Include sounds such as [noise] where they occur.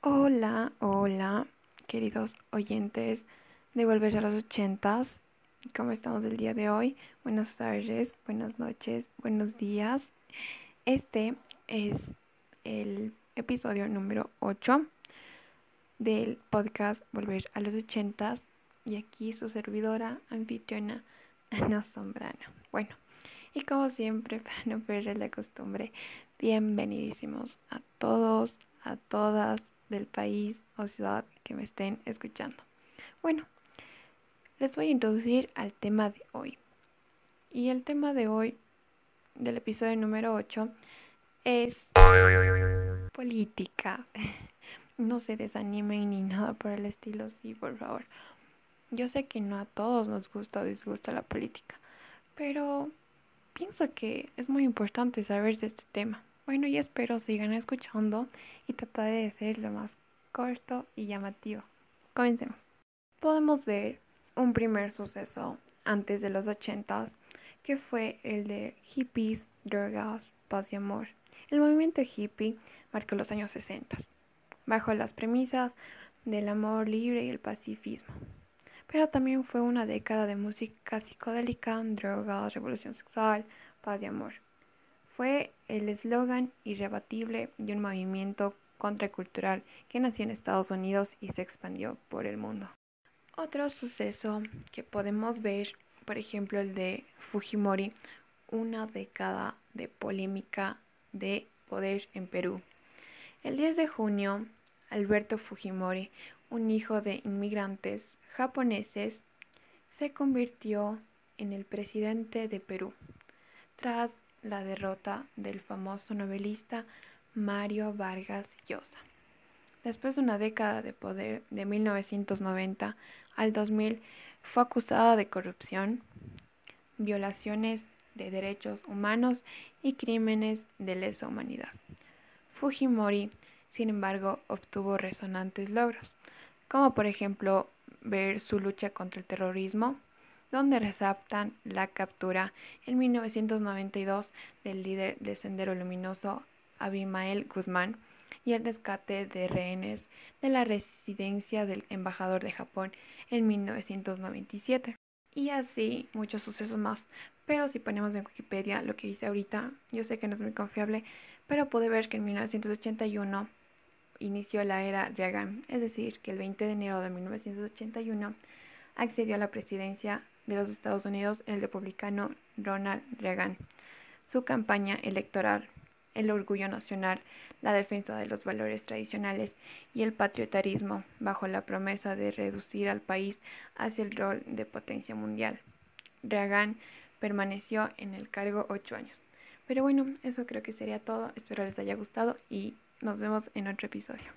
Hola, hola, queridos oyentes de Volver a los ochentas. ¿Cómo estamos el día de hoy? Buenas tardes, buenas noches, buenos días. Este es el episodio número 8 del podcast Volver a los ochentas y aquí su servidora anfitriona [laughs] Ana Sombrano. Bueno, y como siempre, [laughs] para no perder la costumbre, bienvenidísimos a todos, a todas del país o ciudad que me estén escuchando. Bueno, les voy a introducir al tema de hoy. Y el tema de hoy, del episodio número 8, es política. [laughs] No se desanimen ni nada por el estilo, sí, por favor. Yo sé que no a todos nos gusta o disgusta la política, pero pienso que es muy importante saber de este tema. Bueno, y espero sigan escuchando y trataré de ser lo más corto y llamativo. Comencemos. Podemos ver un primer suceso antes de los ochentas, que fue el de hippies, drogas, paz y amor. El movimiento hippie marcó los años 60, bajo las premisas del amor libre y el pacifismo. Pero también fue una década de música psicodélica, drogas, revolución sexual, paz y amor. Fue el eslogan irrebatible de un movimiento contracultural que nació en Estados Unidos y se expandió por el mundo. Otro suceso que podemos ver, por ejemplo, el de Fujimori, una década de polémica de poder en Perú. El 10 de junio, Alberto Fujimori, un hijo de inmigrantes japoneses, se convirtió en el presidente de Perú tras la derrota del famoso novelista Mario Vargas Llosa. Después de una década de poder, de 1990 al 2000, fue acusada de corrupción, violaciones de derechos humanos y crímenes de lesa humanidad. Fujimori, sin embargo, obtuvo resonantes logros, como por ejemplo ver su lucha contra el terrorismo, donde resaltan la captura en 1992 del líder del Sendero Luminoso Abimael Guzmán y el rescate de rehenes de la residencia del embajador de Japón en 1997. Y así muchos sucesos más. Pero si ponemos en Wikipedia lo que dice ahorita, yo sé que no es muy confiable, pero pude ver que en 1981 inició la era Reagan, es decir, que el 20 de enero de 1981 accedió a la presidencia de los Estados Unidos el republicano Ronald Reagan. Su campaña electoral, el orgullo nacional, la defensa de los valores tradicionales y el patriotarismo, bajo la promesa de reducir al país hacia el rol de potencia mundial. Reagan permaneció en el cargo ocho años. Pero bueno, eso creo que sería todo. Espero les haya gustado y nos vemos en otro episodio.